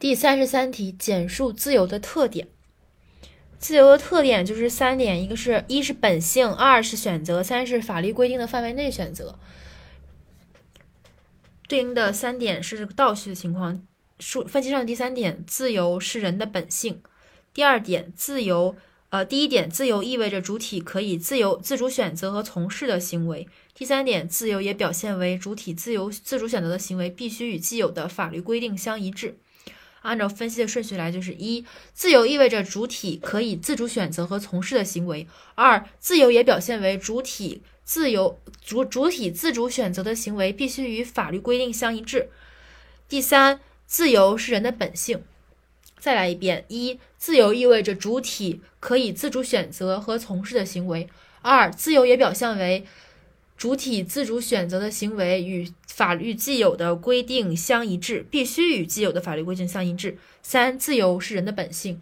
第三十三题，简述自由的特点。自由的特点就是三点，一个是一是本性，二是选择，三是法律规定的范围内选择。对应的三点是倒序的情况。数分析上第三点，自由是人的本性。第二点，自由，呃，第一点，自由意味着主体可以自由自主选择和从事的行为。第三点，自由也表现为主体自由自主选择的行为必须与既有的法律规定相一致。按照分析的顺序来，就是一，自由意味着主体可以自主选择和从事的行为；二，自由也表现为主体自由主主体自主选择的行为必须与法律规定相一致。第三。自由是人的本性。再来一遍：一、自由意味着主体可以自主选择和从事的行为；二、自由也表现为主体自主选择的行为与法律既有的规定相一致，必须与既有的法律规定相一致；三、自由是人的本性。